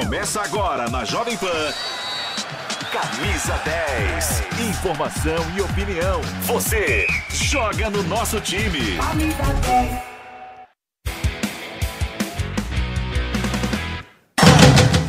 Começa agora na Jovem Pan. Camisa 10. Informação e opinião. Você joga no nosso time. Camisa 10.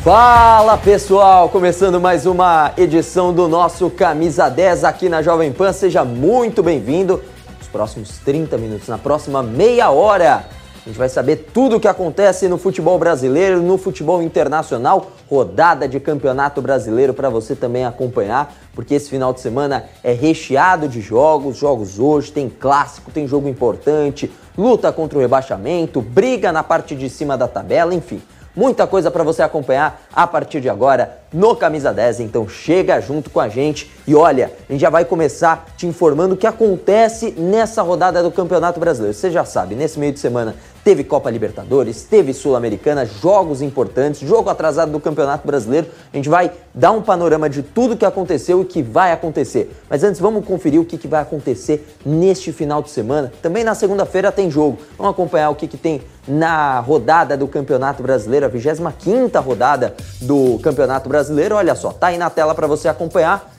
Fala pessoal, começando mais uma edição do nosso Camisa 10 aqui na Jovem Pan. Seja muito bem-vindo. Nos próximos 30 minutos, na próxima meia hora, a gente vai saber tudo o que acontece no futebol brasileiro, no futebol internacional, rodada de campeonato brasileiro para você também acompanhar, porque esse final de semana é recheado de jogos, jogos hoje, tem clássico, tem jogo importante, luta contra o rebaixamento, briga na parte de cima da tabela, enfim. Muita coisa para você acompanhar a partir de agora no Camisa 10, então chega junto com a gente e olha, a gente já vai começar te informando o que acontece nessa rodada do Campeonato Brasileiro. Você já sabe, nesse meio de semana teve Copa Libertadores, teve Sul-Americana, jogos importantes, jogo atrasado do Campeonato Brasileiro. A gente vai dar um panorama de tudo que aconteceu e que vai acontecer. Mas antes vamos conferir o que, que vai acontecer neste final de semana. Também na segunda-feira tem jogo. Vamos acompanhar o que, que tem na rodada do Campeonato Brasileiro, a 25 rodada do Campeonato Brasileiro. Olha só, tá aí na tela para você acompanhar.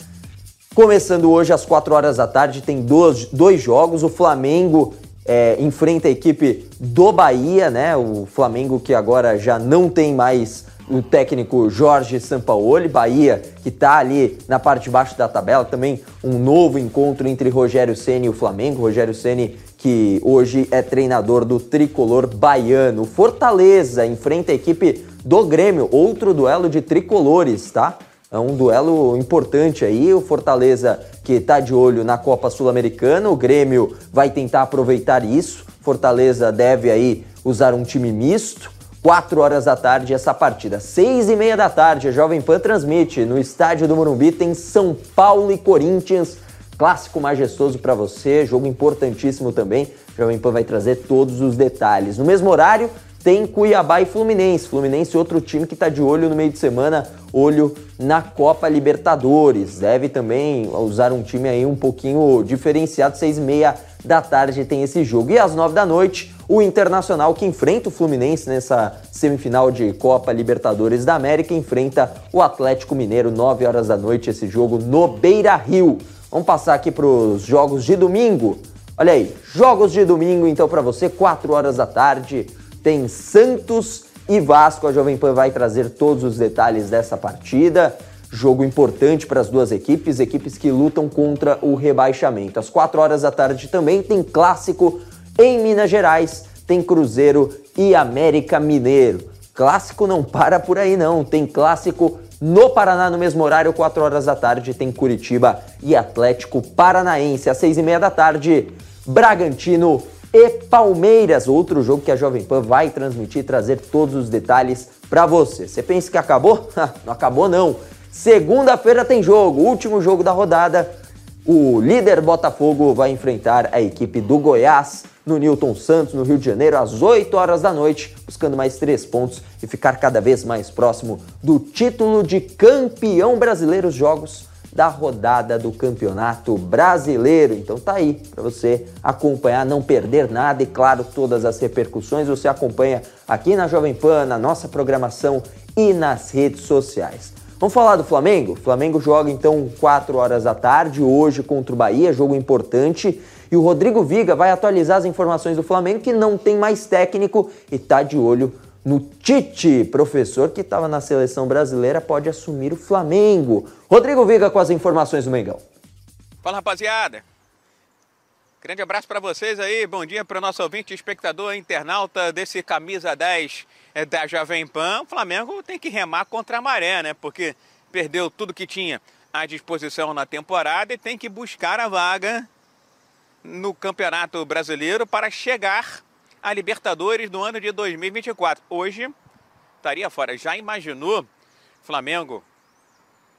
Começando hoje às 4 horas da tarde, tem dois, dois jogos. O Flamengo é, enfrenta a equipe do Bahia, né? O Flamengo que agora já não tem mais o técnico Jorge Sampaoli, Bahia que está ali na parte de baixo da tabela, também um novo encontro entre Rogério Ceni e o Flamengo, Rogério Ceni que hoje é treinador do tricolor baiano. Fortaleza enfrenta a equipe do Grêmio, outro duelo de tricolores, tá? É um duelo importante aí. O Fortaleza que está de olho na Copa Sul-Americana, o Grêmio vai tentar aproveitar isso. Fortaleza deve aí usar um time misto. 4 horas da tarde essa partida. 6 e meia da tarde, a Jovem Pan transmite no estádio do Morumbi, tem São Paulo e Corinthians. Clássico majestoso para você, jogo importantíssimo também. A Jovem Pan vai trazer todos os detalhes. No mesmo horário, tem Cuiabá e Fluminense. Fluminense, outro time que está de olho no meio de semana, olho na Copa Libertadores. Deve também usar um time aí um pouquinho diferenciado, seis e meia da tarde tem esse jogo. E às nove da noite, o Internacional que enfrenta o Fluminense nessa semifinal de Copa Libertadores da América, enfrenta o Atlético Mineiro, nove horas da noite, esse jogo no Beira Rio. Vamos passar aqui para os jogos de domingo. Olha aí, jogos de domingo então para você, 4 horas da tarde tem Santos e Vasco. A Jovem Pan vai trazer todos os detalhes dessa partida. Jogo importante para as duas equipes, equipes que lutam contra o rebaixamento. Às 4 horas da tarde também tem clássico em Minas Gerais, tem Cruzeiro e América Mineiro. Clássico não para por aí não, tem clássico no Paraná no mesmo horário, 4 horas da tarde, tem Curitiba e Atlético Paranaense. Às 6 e meia da tarde, Bragantino e Palmeiras, outro jogo que a Jovem Pan vai transmitir e trazer todos os detalhes para você. Você pensa que acabou? não acabou não. Segunda-feira tem jogo, último jogo da rodada. O líder Botafogo vai enfrentar a equipe do Goiás no Newton Santos, no Rio de Janeiro, às 8 horas da noite, buscando mais três pontos e ficar cada vez mais próximo do título de campeão brasileiro. Os jogos da rodada do Campeonato Brasileiro. Então tá aí para você acompanhar, não perder nada e claro, todas as repercussões você acompanha aqui na Jovem Pan, na nossa programação e nas redes sociais. Vamos falar do Flamengo? O Flamengo joga então 4 horas da tarde hoje contra o Bahia, jogo importante. E o Rodrigo Viga vai atualizar as informações do Flamengo que não tem mais técnico e tá de olho no Tite, professor que estava na seleção brasileira, pode assumir o Flamengo. Rodrigo Viga com as informações do Mengão. Fala rapaziada, grande abraço para vocês aí, bom dia para o nosso ouvinte, espectador, internauta desse camisa 10 é, da Jovem Pan. O Flamengo tem que remar contra a maré, né? Porque perdeu tudo que tinha à disposição na temporada e tem que buscar a vaga no Campeonato Brasileiro para chegar a Libertadores do ano de 2024. Hoje estaria fora. Já imaginou Flamengo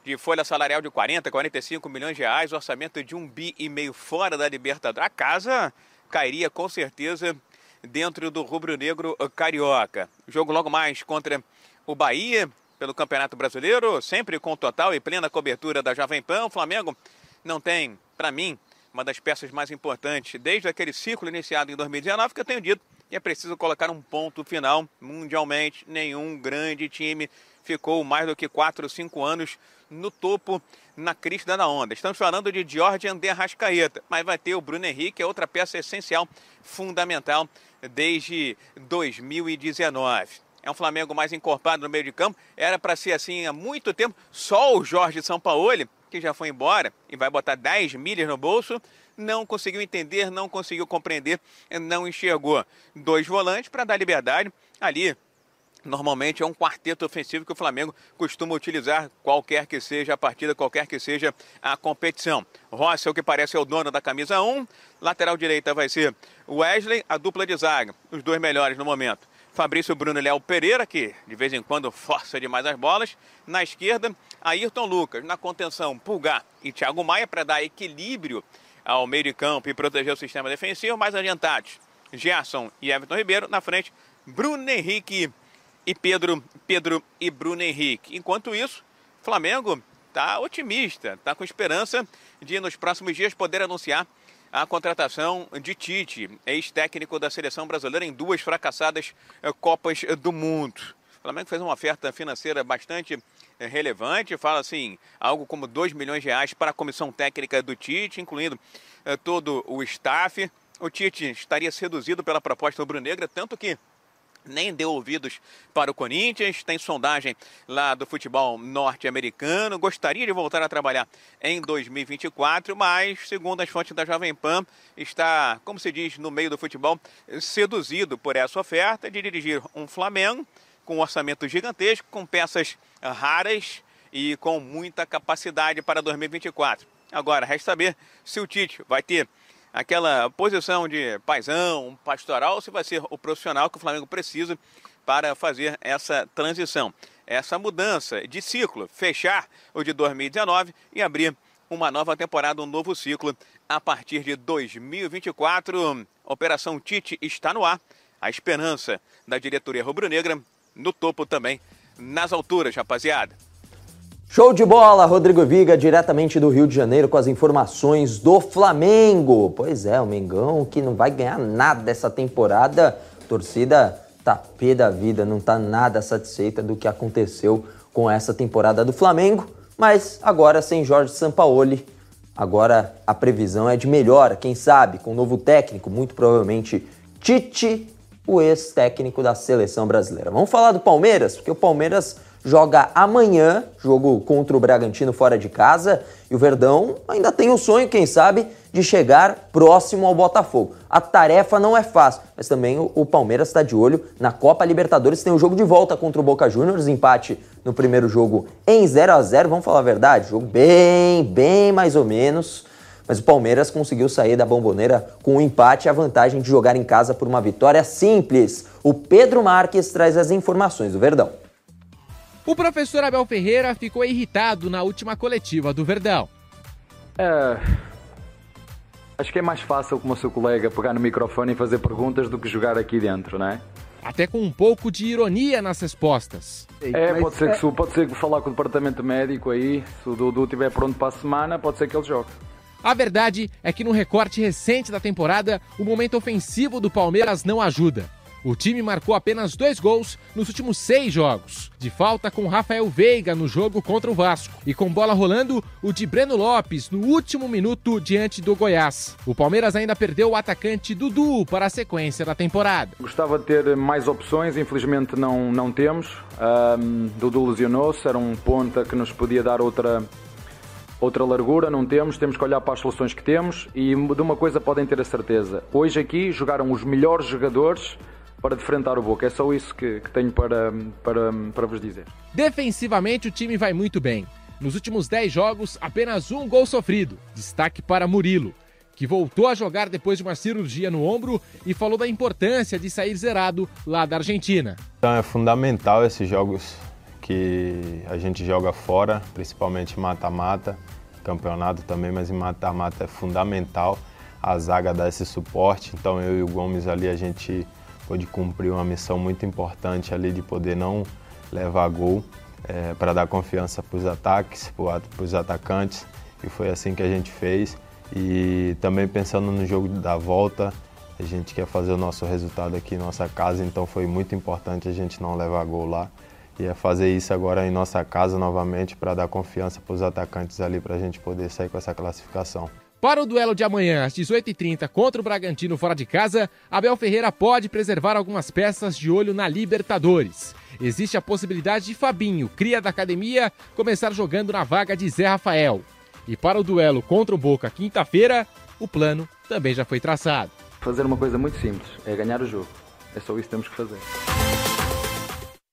de folha salarial de 40, 45 milhões de reais, orçamento de um bi e meio fora da Libertadores? A casa cairia com certeza dentro do rubro-negro carioca. Jogo logo mais contra o Bahia pelo Campeonato Brasileiro, sempre com total e plena cobertura da Jovem Pan. O Flamengo não tem, para mim, uma das peças mais importantes desde aquele ciclo iniciado em 2019 que eu tenho dito e é preciso colocar um ponto final. Mundialmente, nenhum grande time ficou mais do que 4 ou 5 anos no topo, na crista da onda. Estamos falando de Jorge André Rascaeta, mas vai ter o Bruno Henrique, é outra peça essencial, fundamental, desde 2019. É um Flamengo mais encorpado no meio de campo. Era para ser assim há muito tempo. Só o Jorge Sampaoli, que já foi embora e vai botar 10 milhas no bolso, não conseguiu entender, não conseguiu compreender, não enxergou dois volantes para dar liberdade ali. Normalmente é um quarteto ofensivo que o Flamengo costuma utilizar, qualquer que seja a partida, qualquer que seja a competição. Rossi, o que parece é o dono da camisa 1. Lateral direita vai ser Wesley, a dupla de zaga, os dois melhores no momento. Fabrício Bruno Léo Pereira, que de vez em quando força demais as bolas. Na esquerda, Ayrton Lucas. Na contenção, Pulgar e Thiago Maia para dar equilíbrio ao meio de campo e proteger o sistema defensivo. Mais adiantados, Gerson e Everton Ribeiro. Na frente, Bruno Henrique e Pedro, Pedro e Bruno Henrique. Enquanto isso, Flamengo está otimista, está com esperança de nos próximos dias poder anunciar a contratação de Tite, ex-técnico da seleção brasileira em duas fracassadas eh, Copas do Mundo. Flamengo fez uma oferta financeira bastante eh, relevante, fala assim, algo como 2 milhões de reais para a comissão técnica do Tite, incluindo eh, todo o staff. O Tite estaria seduzido pela proposta rubro-negra, tanto que nem deu ouvidos para o Corinthians, tem sondagem lá do futebol norte-americano, gostaria de voltar a trabalhar em 2024, mas, segundo as fontes da Jovem Pan, está, como se diz no meio do futebol, seduzido por essa oferta de dirigir um Flamengo com um orçamento gigantesco, com peças raras e com muita capacidade para 2024. Agora, resta saber se o Tite vai ter aquela posição de paisão, pastoral, se vai ser o profissional que o Flamengo precisa para fazer essa transição, essa mudança de ciclo, fechar o de 2019 e abrir uma nova temporada, um novo ciclo a partir de 2024. Operação Tite está no ar. A esperança da diretoria rubro-negra no topo também, nas alturas, rapaziada. Show de bola, Rodrigo Viga, diretamente do Rio de Janeiro, com as informações do Flamengo. Pois é, o Mengão que não vai ganhar nada dessa temporada. Torcida tá pé da vida, não tá nada satisfeita do que aconteceu com essa temporada do Flamengo. Mas agora sem Jorge Sampaoli, agora a previsão é de melhora, quem sabe, com um novo técnico, muito provavelmente Tite, o ex-técnico da seleção brasileira. Vamos falar do Palmeiras, porque o Palmeiras joga amanhã, jogo contra o Bragantino fora de casa, e o Verdão ainda tem o sonho, quem sabe, de chegar próximo ao Botafogo. A tarefa não é fácil, mas também o, o Palmeiras está de olho na Copa Libertadores, tem o um jogo de volta contra o Boca Juniors, empate no primeiro jogo em 0 a 0 vamos falar a verdade, jogo bem, bem mais ou menos, mas o Palmeiras conseguiu sair da bomboneira com um empate e a vantagem de jogar em casa por uma vitória simples. O Pedro Marques traz as informações do Verdão. O professor Abel Ferreira ficou irritado na última coletiva do Verdão. É. Acho que é mais fácil como o seu colega pegar no microfone e fazer perguntas do que jogar aqui dentro, não é? Até com um pouco de ironia nas respostas. É, pode ser, que, pode ser que falar com o departamento médico aí, se o Dudu estiver pronto para a semana, pode ser que ele jogue. A verdade é que no recorte recente da temporada, o momento ofensivo do Palmeiras não ajuda. O time marcou apenas dois gols nos últimos seis jogos. De falta com Rafael Veiga no jogo contra o Vasco. E com bola rolando, o de Breno Lopes no último minuto diante do Goiás. O Palmeiras ainda perdeu o atacante Dudu para a sequência da temporada. Gostava de ter mais opções, infelizmente não, não temos. Um, Dudu lesionou-se, era um ponta que nos podia dar outra, outra largura, não temos, temos que olhar para as soluções que temos e de uma coisa podem ter a certeza. Hoje aqui jogaram os melhores jogadores para defrontar o Boca. É só isso que, que tenho para, para, para vos dizer. Defensivamente, o time vai muito bem. Nos últimos 10 jogos, apenas um gol sofrido. Destaque para Murilo, que voltou a jogar depois de uma cirurgia no ombro e falou da importância de sair zerado lá da Argentina. Então é fundamental esses jogos que a gente joga fora, principalmente mata-mata, campeonato também, mas em mata-mata é fundamental a zaga dar esse suporte. Então eu e o Gomes ali a gente pôde cumprir uma missão muito importante ali de poder não levar gol é, para dar confiança para os ataques, para os atacantes e foi assim que a gente fez. E também pensando no jogo da volta, A gente quer fazer o nosso resultado aqui em nossa casa, então foi muito importante a gente não levar gol lá. E é fazer isso agora em nossa casa novamente para dar confiança para os atacantes ali para a gente poder sair com essa classificação. Para o duelo de amanhã, às 18h30, contra o Bragantino fora de casa, Abel Ferreira pode preservar algumas peças de olho na Libertadores. Existe a possibilidade de Fabinho, cria da academia, começar jogando na vaga de Zé Rafael. E para o duelo contra o Boca quinta-feira, o plano também já foi traçado. Fazer uma coisa muito simples, é ganhar o jogo. É só isso que temos que fazer.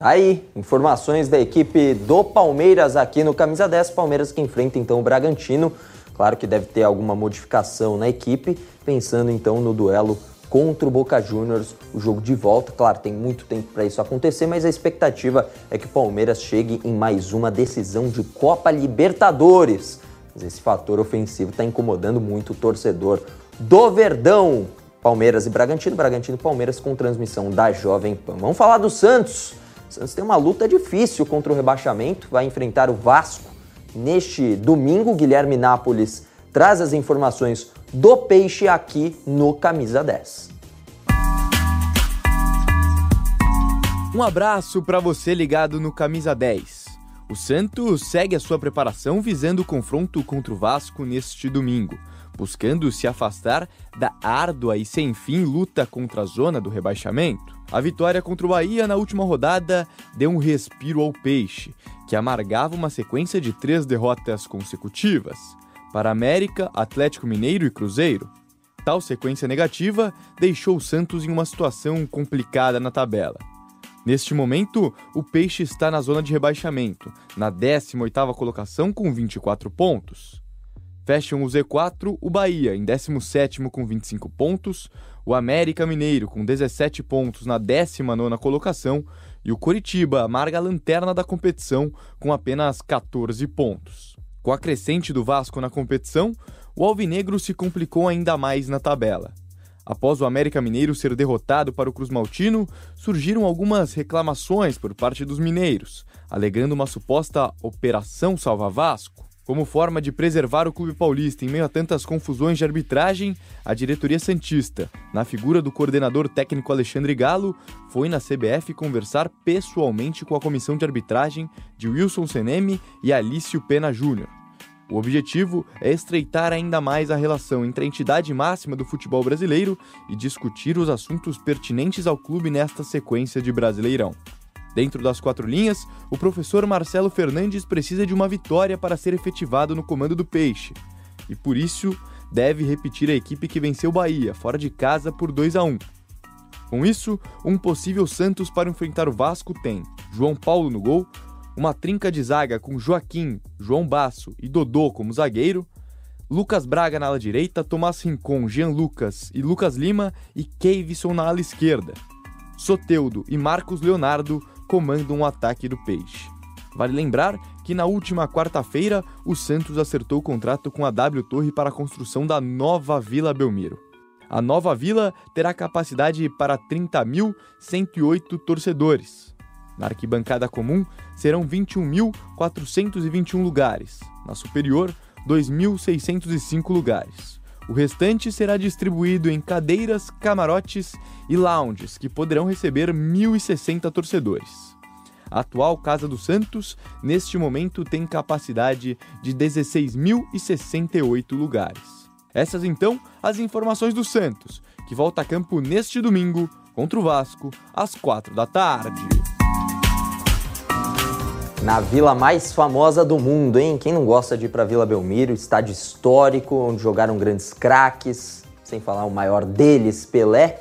Aí, informações da equipe do Palmeiras aqui no Camisa 10. Palmeiras que enfrenta então o Bragantino. Claro que deve ter alguma modificação na equipe, pensando então no duelo contra o Boca Juniors, o jogo de volta. Claro, tem muito tempo para isso acontecer, mas a expectativa é que o Palmeiras chegue em mais uma decisão de Copa Libertadores. Mas esse fator ofensivo está incomodando muito o torcedor do Verdão. Palmeiras e Bragantino, Bragantino e Palmeiras com transmissão da Jovem Pan. Vamos falar do Santos. O Santos tem uma luta difícil contra o rebaixamento, vai enfrentar o Vasco Neste domingo, Guilherme Nápoles traz as informações do Peixe aqui no Camisa 10. Um abraço para você ligado no Camisa 10. O Santos segue a sua preparação visando o confronto contra o Vasco neste domingo, buscando se afastar da árdua e sem fim luta contra a zona do rebaixamento. A vitória contra o Bahia na última rodada deu um respiro ao Peixe, que amargava uma sequência de três derrotas consecutivas para América, Atlético Mineiro e Cruzeiro. Tal sequência negativa deixou o Santos em uma situação complicada na tabela. Neste momento, o Peixe está na zona de rebaixamento, na 18ª colocação com 24 pontos. Fecham o Z4 o Bahia em 17º com 25 pontos, o América Mineiro com 17 pontos na 19ª colocação e o Coritiba amarga a lanterna da competição com apenas 14 pontos. Com a crescente do Vasco na competição, o Alvinegro se complicou ainda mais na tabela. Após o América Mineiro ser derrotado para o Cruz Maltino, surgiram algumas reclamações por parte dos mineiros, alegando uma suposta Operação Salva Vasco. Como forma de preservar o clube paulista em meio a tantas confusões de arbitragem, a diretoria Santista, na figura do coordenador técnico Alexandre Galo, foi na CBF conversar pessoalmente com a comissão de arbitragem de Wilson Seneme e Alício Pena Júnior. O objetivo é estreitar ainda mais a relação entre a entidade máxima do futebol brasileiro e discutir os assuntos pertinentes ao clube nesta sequência de Brasileirão. Dentro das quatro linhas, o professor Marcelo Fernandes precisa de uma vitória para ser efetivado no comando do Peixe. E por isso, deve repetir a equipe que venceu Bahia, fora de casa, por 2 a 1. Com isso, um possível Santos para enfrentar o Vasco tem João Paulo no gol, uma trinca de zaga com Joaquim, João Basso e Dodô como zagueiro, Lucas Braga na ala direita, Tomás Rincon, Jean Lucas e Lucas Lima e Keivson na ala esquerda. Soteudo e Marcos Leonardo comandam um ataque do Peixe. Vale lembrar que na última quarta-feira o Santos acertou o contrato com a W Torre para a construção da nova Vila Belmiro. A nova vila terá capacidade para 30.108 torcedores. Na arquibancada comum serão 21.421 lugares, na superior, 2.605 lugares. O restante será distribuído em cadeiras, camarotes e lounges, que poderão receber 1.060 torcedores. A atual Casa do Santos, neste momento, tem capacidade de 16.068 lugares. Essas então as informações do Santos, que volta a campo neste domingo contra o Vasco, às 4 da tarde na vila mais famosa do mundo, hein? Quem não gosta de ir para Vila Belmiro, estádio histórico, onde jogaram grandes craques, sem falar o maior deles, Pelé.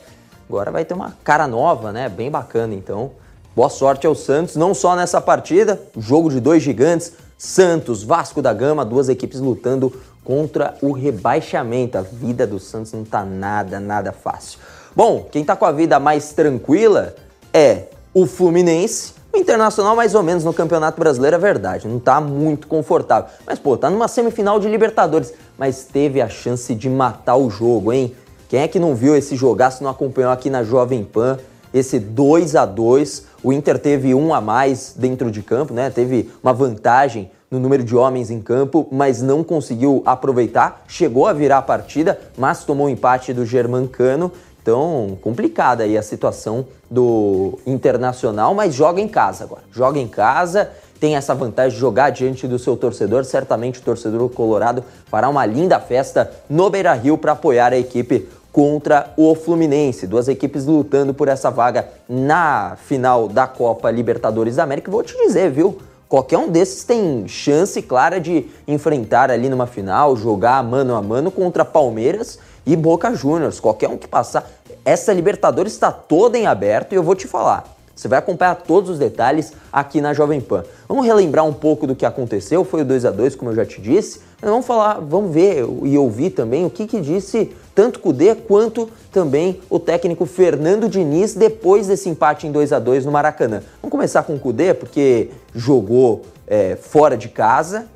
Agora vai ter uma cara nova, né? Bem bacana, então. Boa sorte ao Santos, não só nessa partida, jogo de dois gigantes, Santos, Vasco da Gama, duas equipes lutando contra o rebaixamento. A vida do Santos não tá nada, nada fácil. Bom, quem tá com a vida mais tranquila é o Fluminense, o Internacional, mais ou menos, no Campeonato Brasileiro é verdade, não tá muito confortável. Mas, pô, tá numa semifinal de Libertadores, mas teve a chance de matar o jogo, hein? Quem é que não viu esse jogaço, não acompanhou aqui na Jovem Pan? Esse 2 a 2 o Inter teve um a mais dentro de campo, né? Teve uma vantagem no número de homens em campo, mas não conseguiu aproveitar. Chegou a virar a partida, mas tomou o um empate do Germancano Então, complicada aí a situação do Internacional, mas joga em casa agora. Joga em casa, tem essa vantagem de jogar diante do seu torcedor. Certamente o torcedor colorado fará uma linda festa no Beira-Rio para apoiar a equipe contra o Fluminense. Duas equipes lutando por essa vaga na final da Copa Libertadores da América. Vou te dizer, viu? Qualquer um desses tem chance clara de enfrentar ali numa final, jogar mano a mano contra Palmeiras e Boca Juniors. Qualquer um que passar. Essa Libertadores está toda em aberto e eu vou te falar. Você vai acompanhar todos os detalhes aqui na Jovem Pan. Vamos relembrar um pouco do que aconteceu, foi o 2 a 2 como eu já te disse. Vamos falar, vamos ver e ouvir também o que, que disse tanto Cudê quanto também o técnico Fernando Diniz depois desse empate em 2 a 2 no Maracanã. Vamos começar com o Cudê, porque jogou é, fora de casa,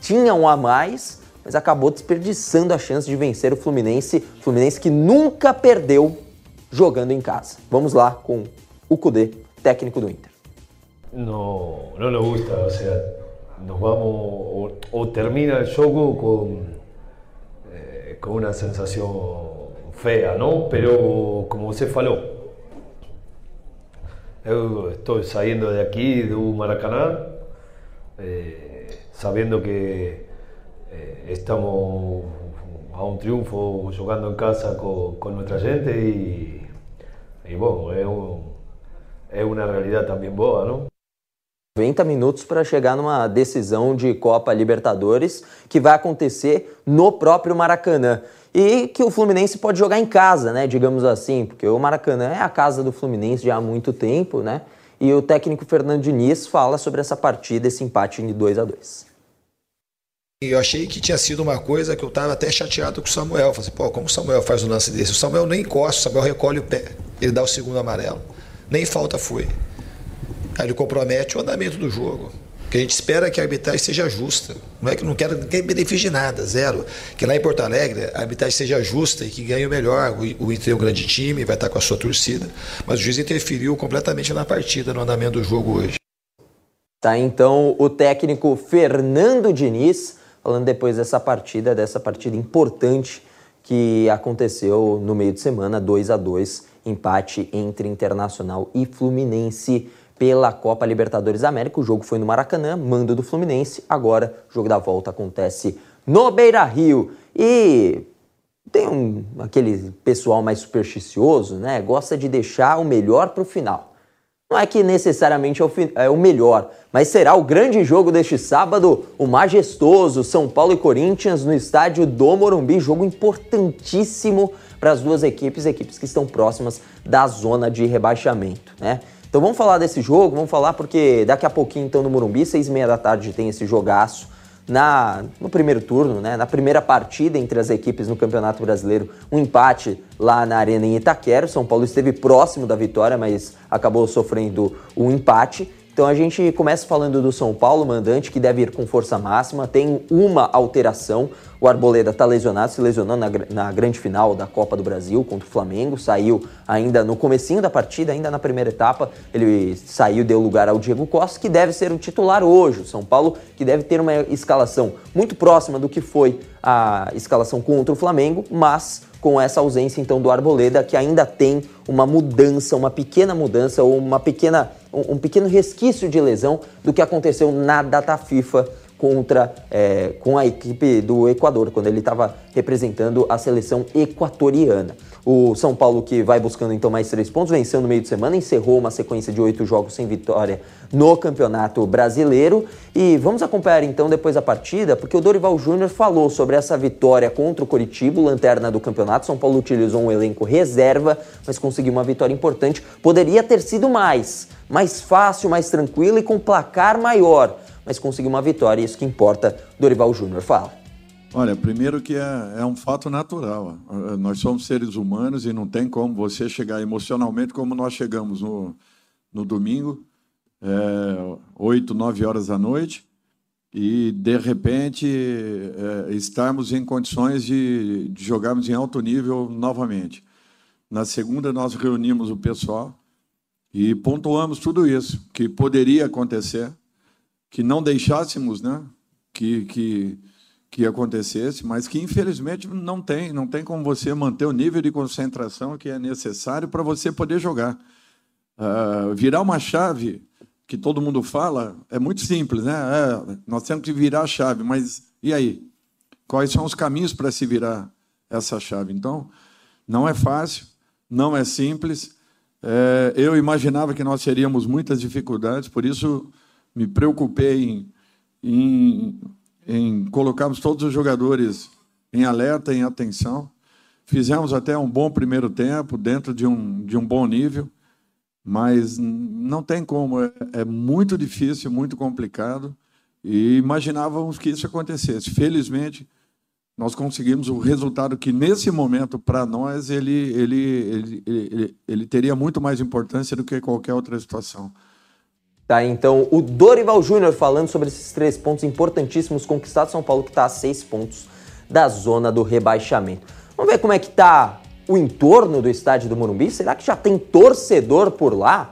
tinha um a mais, mas acabou desperdiçando a chance de vencer o Fluminense, Fluminense que nunca perdeu jogando em casa. Vamos lá com o Cudê técnico do Inter. No, no nos gusta, o sea, nos vamos o, o termina el juego con, eh, con una sensación fea, ¿no? Pero como você falou, eu estou saindo de aqui do Maracanã, eh, sabendo que eh, estamos a um triunfo jogando em casa com, com nossa gente e, e bom, é um é uma realidade também boa, não? 90 minutos para chegar numa decisão de Copa Libertadores que vai acontecer no próprio Maracanã. E que o Fluminense pode jogar em casa, né? Digamos assim, porque o Maracanã é a casa do Fluminense já há muito tempo, né? E o técnico Fernando Diniz fala sobre essa partida, esse empate de 2 a 2 eu achei que tinha sido uma coisa que eu estava até chateado com o Samuel. Falei, assim, pô, como o Samuel faz um lance desse? O Samuel nem encosta, o Samuel recolhe o pé. Ele dá o segundo amarelo nem falta foi. Aí ele compromete o andamento do jogo. Que a gente espera que a arbitragem seja justa. Não é que não quero ninguém benefício de nada, zero. Que lá em Porto Alegre a arbitragem seja justa e que ganhe o melhor. O Inter é um grande time, vai estar com a sua torcida. Mas o juiz interferiu completamente na partida, no andamento do jogo hoje. Tá então o técnico Fernando Diniz falando depois dessa partida, dessa partida importante que aconteceu no meio de semana, 2 a 2 empate entre Internacional e Fluminense pela Copa Libertadores América. O jogo foi no Maracanã, mando do Fluminense. Agora, o jogo da volta acontece no Beira Rio. E tem um, aquele pessoal mais supersticioso, né? Gosta de deixar o melhor para o final. Não é que necessariamente é o, é o, melhor, mas será o grande jogo deste sábado, o majestoso São Paulo e Corinthians no estádio do Morumbi. Jogo importantíssimo para as duas equipes, equipes que estão próximas da zona de rebaixamento, né? Então vamos falar desse jogo, vamos falar porque daqui a pouquinho, então, no Morumbi, seis e meia da tarde, tem esse jogaço na, no primeiro turno, né, na primeira partida entre as equipes no Campeonato Brasileiro, um empate lá na Arena em Itaquera. São Paulo esteve próximo da vitória, mas acabou sofrendo um empate. Então a gente começa falando do São Paulo, mandante, que deve ir com força máxima, tem uma alteração. O Arboleda está lesionado, se lesionou na, na, grande final da Copa do Brasil contra o Flamengo, saiu ainda no comecinho da partida, ainda na primeira etapa, ele saiu deu lugar ao Diego Costa, que deve ser o titular hoje. O São Paulo que deve ter uma escalação muito próxima do que foi a escalação contra o Flamengo, mas com essa ausência então do Arboleda, que ainda tem uma mudança, uma pequena mudança ou uma pequena, um, um pequeno resquício de lesão do que aconteceu na data FIFA contra é, com a equipe do Equador, quando ele estava representando a seleção equatoriana. O São Paulo, que vai buscando então mais três pontos, venceu no meio de semana, encerrou uma sequência de oito jogos sem vitória no Campeonato Brasileiro. E vamos acompanhar então depois a partida, porque o Dorival Júnior falou sobre essa vitória contra o Coritiba, lanterna do campeonato. São Paulo utilizou um elenco reserva, mas conseguiu uma vitória importante. Poderia ter sido mais, mais fácil, mais tranquilo e com placar maior mas conseguiu uma vitória, isso que importa. Dorival Júnior fala. Olha, primeiro que é, é, um fato natural. Nós somos seres humanos e não tem como você chegar emocionalmente como nós chegamos no, no domingo, é, 8, 9 horas da noite, e de repente é, estarmos em condições de, de jogarmos em alto nível novamente. Na segunda, nós reunimos o pessoal e pontuamos tudo isso que poderia acontecer que não deixássemos né, que, que, que acontecesse, mas que infelizmente não tem, não tem como você manter o nível de concentração que é necessário para você poder jogar. Uh, virar uma chave que todo mundo fala é muito simples, né? É, nós temos que virar a chave, mas e aí? Quais são os caminhos para se virar essa chave? Então, não é fácil, não é simples. É, eu imaginava que nós teríamos muitas dificuldades, por isso me preocupei em, em, em colocarmos todos os jogadores em alerta, em atenção. Fizemos até um bom primeiro tempo, dentro de um, de um bom nível, mas não tem como, é, é muito difícil, muito complicado, e imaginávamos que isso acontecesse. Felizmente, nós conseguimos o resultado que, nesse momento, para nós, ele, ele, ele, ele, ele teria muito mais importância do que qualquer outra situação. Tá, então o Dorival Júnior falando sobre esses três pontos importantíssimos conquistados. São Paulo que está a seis pontos da zona do rebaixamento. Vamos ver como é que tá o entorno do estádio do Morumbi. Será que já tem torcedor por lá?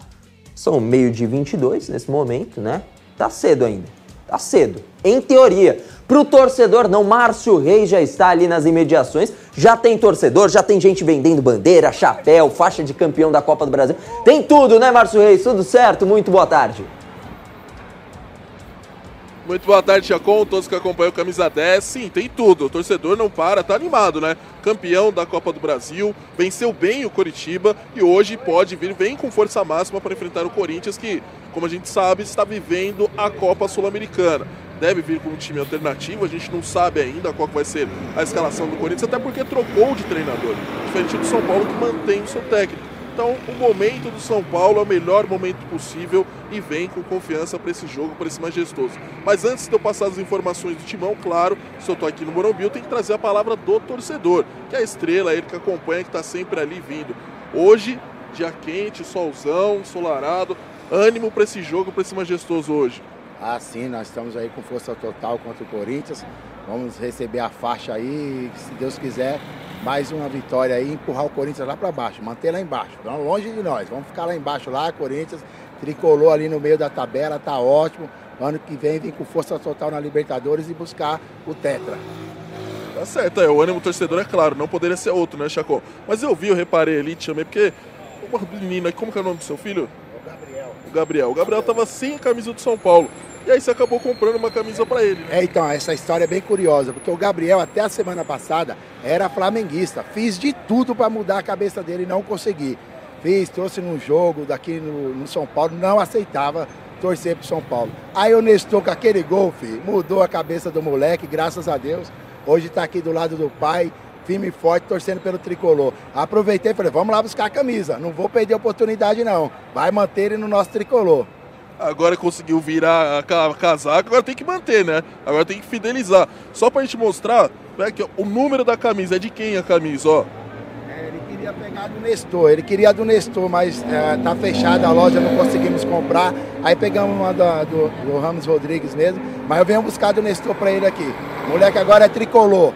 São meio de 22 nesse momento, né? Tá cedo ainda. Tá cedo. Em teoria. Para o torcedor, não. Márcio Reis já está ali nas imediações. Já tem torcedor, já tem gente vendendo bandeira, chapéu, faixa de campeão da Copa do Brasil. Tem tudo, né, Márcio Reis? Tudo certo? Muito boa tarde. Muito boa tarde, Chacon, todos que acompanham o Camisa 10. Sim, tem tudo. O torcedor não para, tá animado, né? Campeão da Copa do Brasil, venceu bem o Coritiba e hoje pode vir, vem com força máxima para enfrentar o Corinthians, que, como a gente sabe, está vivendo a Copa Sul-Americana deve vir com um time alternativo. A gente não sabe ainda qual vai ser a escalação do Corinthians, até porque trocou de treinador, diferente do São Paulo que mantém o seu técnico. Então, o momento do São Paulo é o melhor momento possível e vem com confiança para esse jogo, para esse majestoso. Mas antes de eu passar as informações do timão, claro, se eu estou aqui no Morumbi, eu tenho que trazer a palavra do torcedor, que é a estrela, ele que acompanha, que está sempre ali vindo. Hoje, dia quente, solzão, ensolarado, ânimo para esse jogo, para esse majestoso hoje. Ah, sim, nós estamos aí com força total contra o Corinthians. Vamos receber a faixa aí, se Deus quiser, mais uma vitória aí, empurrar o Corinthians lá para baixo, manter lá embaixo, não longe de nós. Vamos ficar lá embaixo lá, Corinthians tricolou ali no meio da tabela, tá ótimo. Ano que vem vem com força total na Libertadores e buscar o Tetra. Tá certo, é, o ânimo torcedor é claro, não poderia ser outro, né, Chacon? Mas eu vi, eu reparei ali, te chamei, porque uma menina, como que é o nome do seu filho? O Gabriel. O Gabriel. O Gabriel tava sem a camisa do São Paulo. E aí você acabou comprando uma camisa para ele. Né? É, então, essa história é bem curiosa, porque o Gabriel, até a semana passada, era flamenguista. Fiz de tudo para mudar a cabeça dele e não consegui. Fiz, trouxe num jogo daqui no, no São Paulo, não aceitava torcer pro São Paulo. Aí o Nestor com aquele gol, filho, mudou a cabeça do moleque, graças a Deus. Hoje está aqui do lado do pai, firme e forte, torcendo pelo tricolor. Aproveitei e falei, vamos lá buscar a camisa. Não vou perder a oportunidade, não. Vai manter ele no nosso tricolor agora conseguiu virar a casaca, agora tem que manter, né? Agora tem que fidelizar. Só pra gente mostrar, né, que o número da camisa é de quem a camisa, ó. É, ele queria pegar do Nestor, ele queria do Nestor, mas é, tá fechada a loja, não conseguimos comprar. Aí pegamos uma da, do, do, Ramos Rodrigues mesmo, mas eu venho buscar do Nestor pra ele aqui. O moleque agora é tricolor.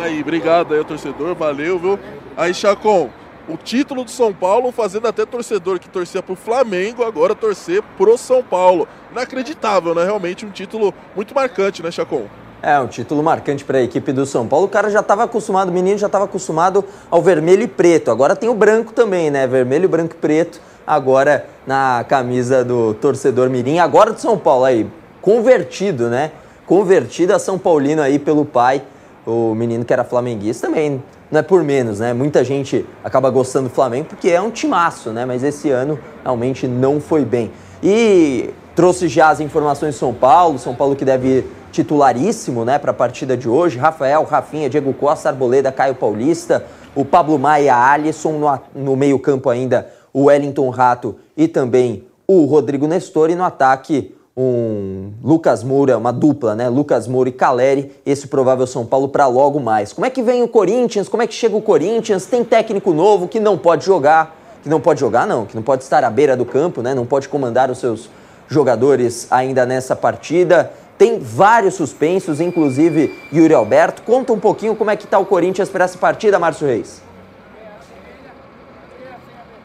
Aí, obrigado aí, torcedor, valeu, viu? Aí, Chacon, o título do São Paulo, fazendo até torcedor que torcia pro Flamengo, agora torcer pro São Paulo. Inacreditável, né? Realmente um título muito marcante, né, Chacon? É, um título marcante para a equipe do São Paulo. O cara já estava acostumado, o menino já estava acostumado ao vermelho e preto. Agora tem o branco também, né? Vermelho, branco e preto. Agora na camisa do torcedor Mirim. Agora do São Paulo aí, convertido, né? Convertido a São Paulino aí pelo pai. O menino que era flamenguista também não é por menos, né? Muita gente acaba gostando do Flamengo porque é um timaço, né? Mas esse ano realmente não foi bem. E trouxe já as informações de São Paulo, São Paulo que deve ir titularíssimo, né, para a partida de hoje. Rafael, Rafinha, Diego Costa, Arboleda, Caio Paulista, o Pablo Maia, Alisson no, no meio-campo ainda, o Wellington Rato e também o Rodrigo Nestor e no ataque um Lucas Moura, uma dupla, né? Lucas Moura e Caleri, esse provável São Paulo para logo mais. Como é que vem o Corinthians? Como é que chega o Corinthians? Tem técnico novo que não pode jogar, que não pode jogar não, que não pode estar à beira do campo, né? Não pode comandar os seus jogadores ainda nessa partida. Tem vários suspensos, inclusive Yuri Alberto. Conta um pouquinho como é que está o Corinthians para essa partida, Márcio Reis.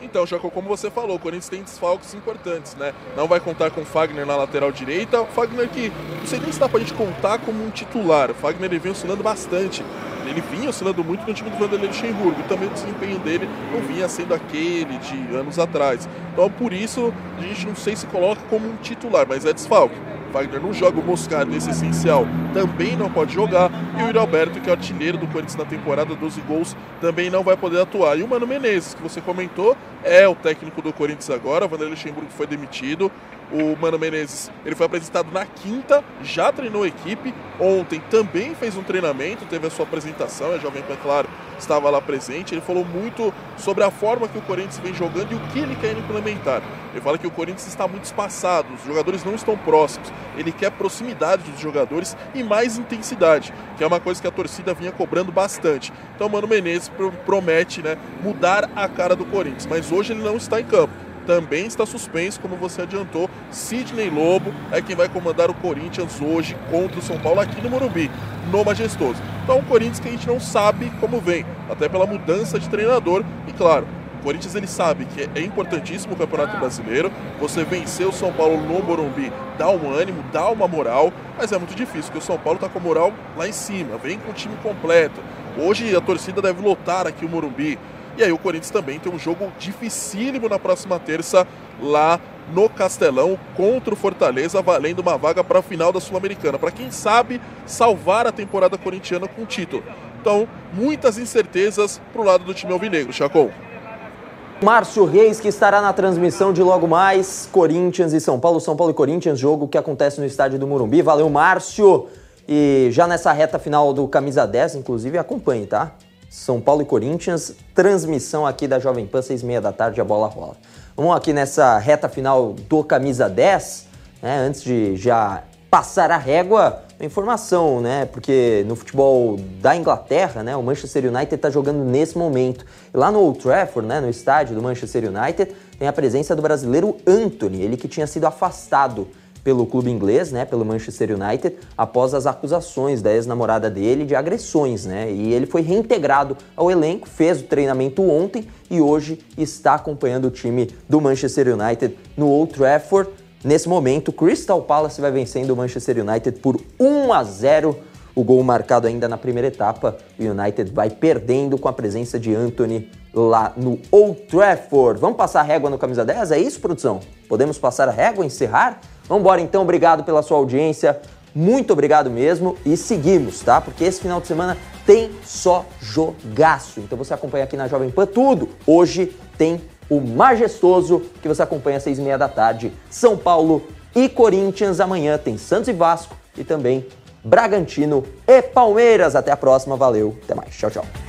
Então, Jaco, como você falou, o Corinthians tem desfalques importantes, né? Não vai contar com o Fagner na lateral direita. O Fagner que não sei nem se dá pra gente contar como um titular. O Fagner ele vem oscilando bastante. Ele vinha oscilando muito no time do Vanderlei Luxemburgo. E também o desempenho dele não vinha sendo aquele de anos atrás. Então, por isso, a gente não sei se coloca como um titular, mas é desfalque. Wagner não joga o Moscardo nesse essencial, também não pode jogar. E o Yuri Alberto, que é artilheiro do Corinthians na temporada, 12 gols, também não vai poder atuar. E o Mano Menezes, que você comentou, é o técnico do Corinthians agora. O Vanderlei Luxemburgo foi demitido. O Mano Menezes ele foi apresentado na quinta, já treinou a equipe. Ontem também fez um treinamento, teve a sua apresentação. A Jovem Pan, claro, estava lá presente. Ele falou muito sobre a forma que o Corinthians vem jogando e o que ele quer implementar. Ele fala que o Corinthians está muito espaçado, os jogadores não estão próximos. Ele quer proximidade dos jogadores e mais intensidade, que é uma coisa que a torcida vinha cobrando bastante. Então, o Mano Menezes promete né, mudar a cara do Corinthians, mas hoje ele não está em campo também está suspenso, como você adiantou. Sidney Lobo é quem vai comandar o Corinthians hoje contra o São Paulo aqui no Morumbi, no Majestoso. Então, um Corinthians que a gente não sabe como vem, até pela mudança de treinador. E claro, o Corinthians ele sabe que é importantíssimo o Campeonato Brasileiro. Você vencer o São Paulo no Morumbi dá um ânimo, dá uma moral, mas é muito difícil, porque o São Paulo está com a moral lá em cima, vem com o time completo. Hoje a torcida deve lotar aqui o Morumbi. E aí o Corinthians também tem um jogo dificílimo na próxima terça lá no Castelão contra o Fortaleza, valendo uma vaga para a final da Sul-Americana. Para quem sabe salvar a temporada corintiana com título. Então, muitas incertezas para o lado do time alvinegro, Chacon. Márcio Reis, que estará na transmissão de logo mais Corinthians e São Paulo, São Paulo e Corinthians, jogo que acontece no estádio do Morumbi. Valeu, Márcio! E já nessa reta final do Camisa 10, inclusive, acompanhe, tá? São Paulo e Corinthians, transmissão aqui da Jovem Pan, seis e meia da tarde, a bola rola. Vamos aqui nessa reta final do Camisa 10, né, antes de já passar a régua, informação, né, porque no futebol da Inglaterra, né, o Manchester United está jogando nesse momento. Lá no Old Trafford, né, no estádio do Manchester United, tem a presença do brasileiro Anthony, ele que tinha sido afastado pelo clube inglês, né, pelo Manchester United, após as acusações da ex-namorada dele de agressões, né? E ele foi reintegrado ao elenco, fez o treinamento ontem e hoje está acompanhando o time do Manchester United no Old Trafford. Nesse momento, Crystal Palace vai vencendo o Manchester United por 1 a 0. O gol marcado ainda na primeira etapa, o United vai perdendo com a presença de Anthony lá no Old Trafford. Vamos passar a régua no camisa 10? É isso, produção? Podemos passar a régua, encerrar? Vamos embora então, obrigado pela sua audiência. Muito obrigado mesmo e seguimos, tá? Porque esse final de semana tem só jogaço. Então você acompanha aqui na Jovem Pan tudo. Hoje tem o majestoso que você acompanha às seis e meia da tarde. São Paulo e Corinthians. Amanhã tem Santos e Vasco e também Bragantino e Palmeiras. Até a próxima, valeu, até mais. Tchau, tchau.